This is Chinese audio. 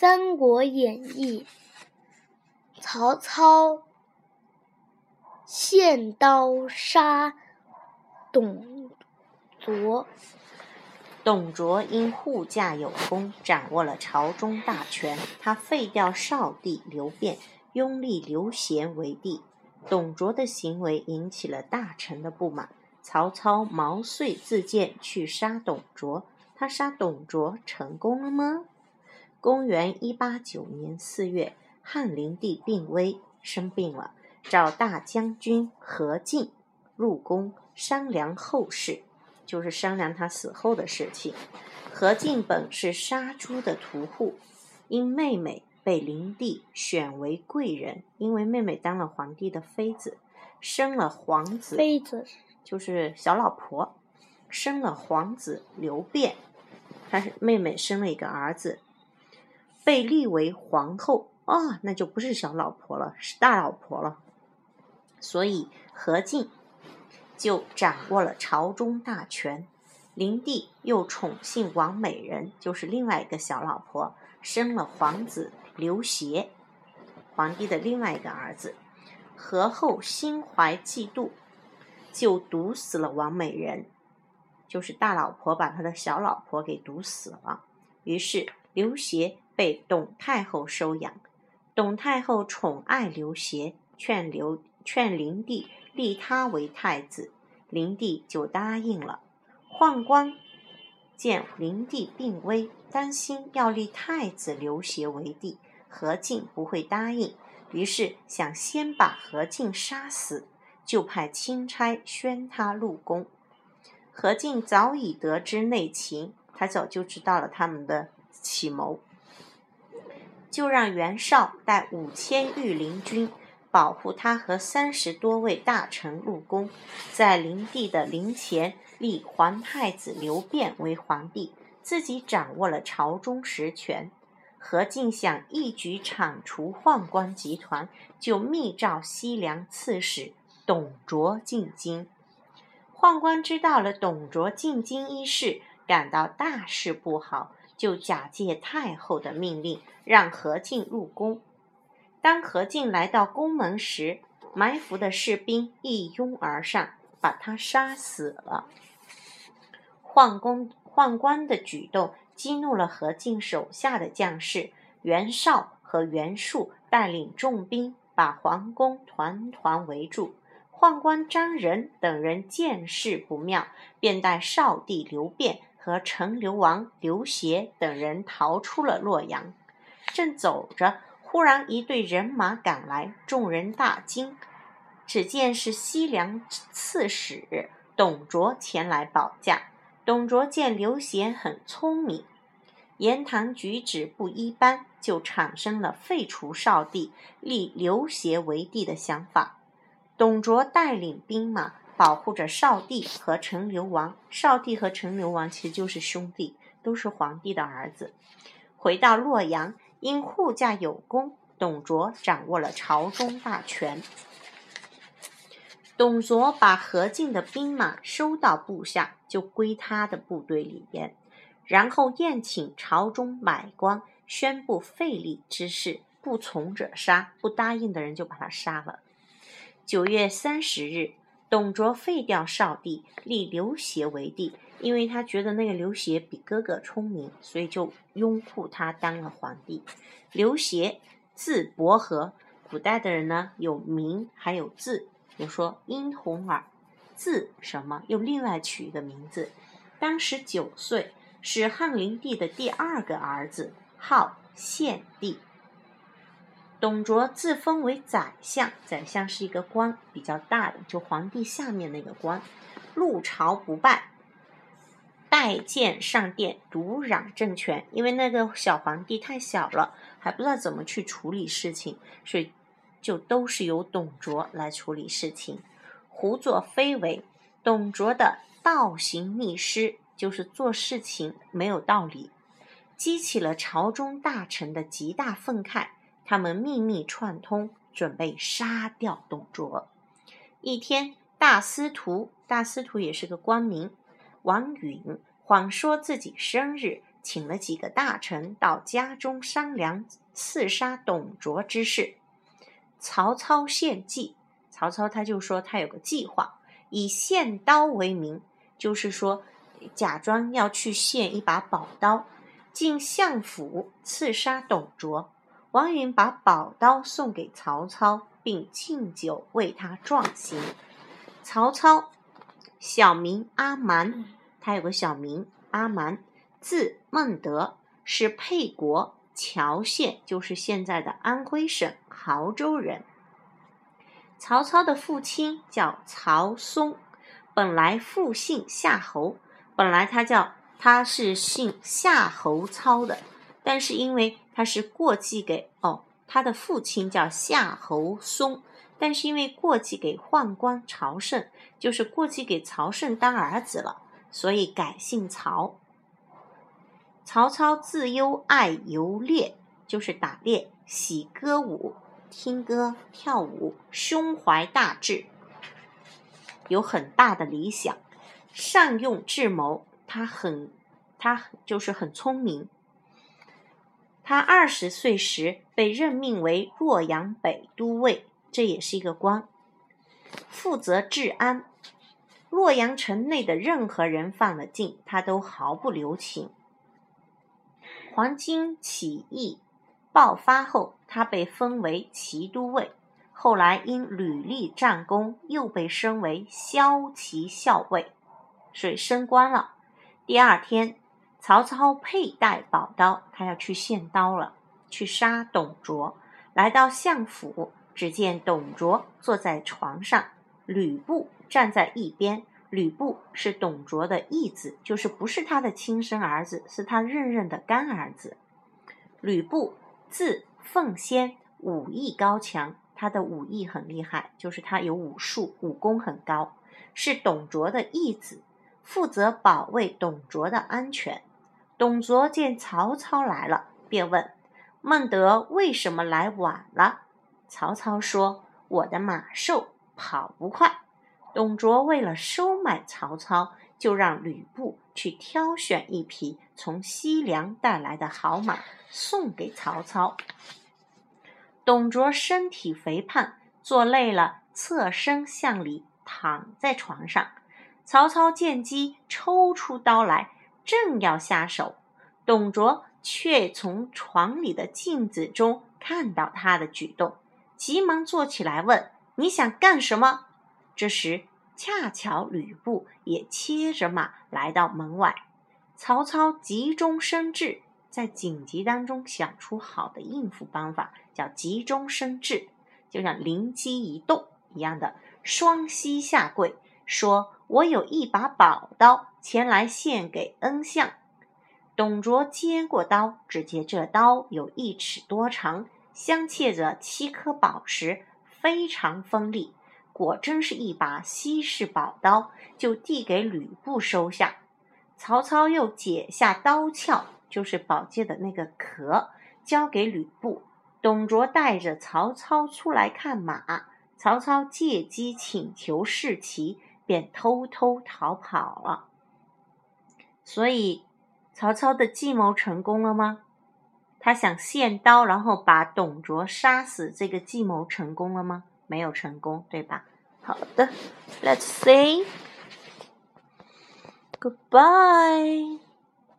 三国演义》，曹操献刀杀董卓。董卓因护驾有功，掌握了朝中大权。他废掉少帝刘辩，拥立刘协为帝。董卓的行为引起了大臣的不满。曹操毛遂自荐去杀董卓。他杀董卓成功了吗？公元一八九年四月，汉灵帝病危，生病了，找大将军何进入宫商量后事。就是商量他死后的事情。何进本是杀猪的屠户，因妹妹被灵帝选为贵人，因为妹妹当了皇帝的妃子，生了皇子，妃子就是小老婆，生了皇子刘辩，他是妹妹生了一个儿子，被立为皇后啊，那就不是小老婆了，是大老婆了。所以何进。就掌握了朝中大权，灵帝又宠幸王美人，就是另外一个小老婆，生了皇子刘协，皇帝的另外一个儿子。何后心怀嫉妒，就毒死了王美人，就是大老婆把他的小老婆给毒死了。于是刘协被董太后收养，董太后宠爱刘协，劝刘劝灵帝。立他为太子，灵帝就答应了。宦官见灵帝病危，担心要立太子刘协为帝，何进不会答应，于是想先把何进杀死，就派钦差宣他入宫。何进早已得知内情，他早就知道了他们的计谋，就让袁绍带五千御林军。保护他和三十多位大臣入宫，在灵帝的灵前立皇太子刘辩为皇帝，自己掌握了朝中实权。何进想一举铲除宦官集团，就密诏西凉刺史董卓进京。宦官知道了董卓进京一事，感到大事不好，就假借太后的命令，让何进入宫。当何进来到宫门时，埋伏的士兵一拥而上，把他杀死了。宦官宦官的举动激怒了何进手下的将士，袁绍和袁术带领重兵把皇宫团团围住。宦官张仁等人见势不妙，便带少帝刘辩和陈留王刘协等人逃出了洛阳。正走着。忽然，一队人马赶来，众人大惊。只见是西凉刺史董卓前来保驾。董卓见刘协很聪明，言谈举止不一般，就产生了废除少帝、立刘协为帝的想法。董卓带领兵马保护着少帝和陈留王。少帝和陈留王其实就是兄弟，都是皇帝的儿子。回到洛阳。因护驾有功，董卓掌握了朝中大权。董卓把何进的兵马收到部下，就归他的部队里边，然后宴请朝中百官，宣布废立之事，不从者杀，不答应的人就把他杀了。九月三十日，董卓废掉少帝，立刘协为帝。因为他觉得那个刘协比哥哥聪明，所以就拥护他当了皇帝。刘协字伯和，古代的人呢有名还有字，比如说殷红耳，字什么又另外取一个名字。当时九岁，是汉灵帝的第二个儿子，号献帝。董卓自封为宰相，宰相是一个官，比较大的，就皇帝下面那个官，入朝不拜。拜见上殿，独揽政权。因为那个小皇帝太小了，还不知道怎么去处理事情，所以就都是由董卓来处理事情，胡作非为。董卓的倒行逆施，就是做事情没有道理，激起了朝中大臣的极大愤慨。他们秘密串通，准备杀掉董卓。一天，大司徒，大司徒也是个官名。王允谎说自己生日，请了几个大臣到家中商量刺杀董卓之事。曹操献计，曹操他就说他有个计划，以献刀为名，就是说假装要去献一把宝刀，进相府刺杀董卓。王允把宝刀送给曹操，并敬酒为他壮行。曹操小名阿瞒，他有个小名阿瞒，字孟德，是沛国谯县，就是现在的安徽省亳州人。曹操的父亲叫曹嵩，本来父姓夏侯，本来他叫他是姓夏侯操的，但是因为他是过继给哦，他的父亲叫夏侯嵩，但是因为过继给宦官曹胜，就是过继给曹胜当儿子了，所以改姓曹。曹操自幼爱游猎，就是打猎，喜歌舞。听歌跳舞，胸怀大志，有很大的理想，善用智谋。他很，他就是很聪明。他二十岁时被任命为洛阳北都尉，这也是一个官，负责治安。洛阳城内的任何人犯了禁，他都毫不留情。黄巾起义。爆发后，他被封为骑都尉，后来因屡立战功，又被升为骁骑校尉，所以升官了。第二天，曹操佩戴宝刀，他要去献刀了，去杀董卓。来到相府，只见董卓坐在床上，吕布站在一边。吕布是董卓的义子，就是不是他的亲生儿子，是他认认的干儿子。吕布。字奉先，武艺高强，他的武艺很厉害，就是他有武术，武功很高，是董卓的义子，负责保卫董卓的安全。董卓见曹操来了，便问孟德为什么来晚了。曹操说：“我的马瘦，跑不快。”董卓为了收买曹操，就让吕布去挑选一匹从西凉带来的好马。送给曹操。董卓身体肥胖，坐累了，侧身向里躺在床上。曹操见机，抽出刀来，正要下手，董卓却从床里的镜子中看到他的举动，急忙坐起来问：“你想干什么？”这时，恰巧吕布也牵着马来到门外。曹操急中生智。在紧急当中想出好的应付方法，叫急中生智，就像灵机一动一样的，双膝下跪，说：“我有一把宝刀，前来献给恩相。”董卓接过刀，只见这刀有一尺多长，镶嵌着七颗宝石，非常锋利，果真是一把稀世宝刀，就递给吕布收下。曹操又解下刀鞘。就是宝剑的那个壳，交给吕布。董卓带着曹操出来看马，曹操借机请求试骑，便偷偷逃跑了。所以，曹操的计谋成功了吗？他想献刀，然后把董卓杀死，这个计谋成功了吗？没有成功，对吧？好的，Let's say goodbye。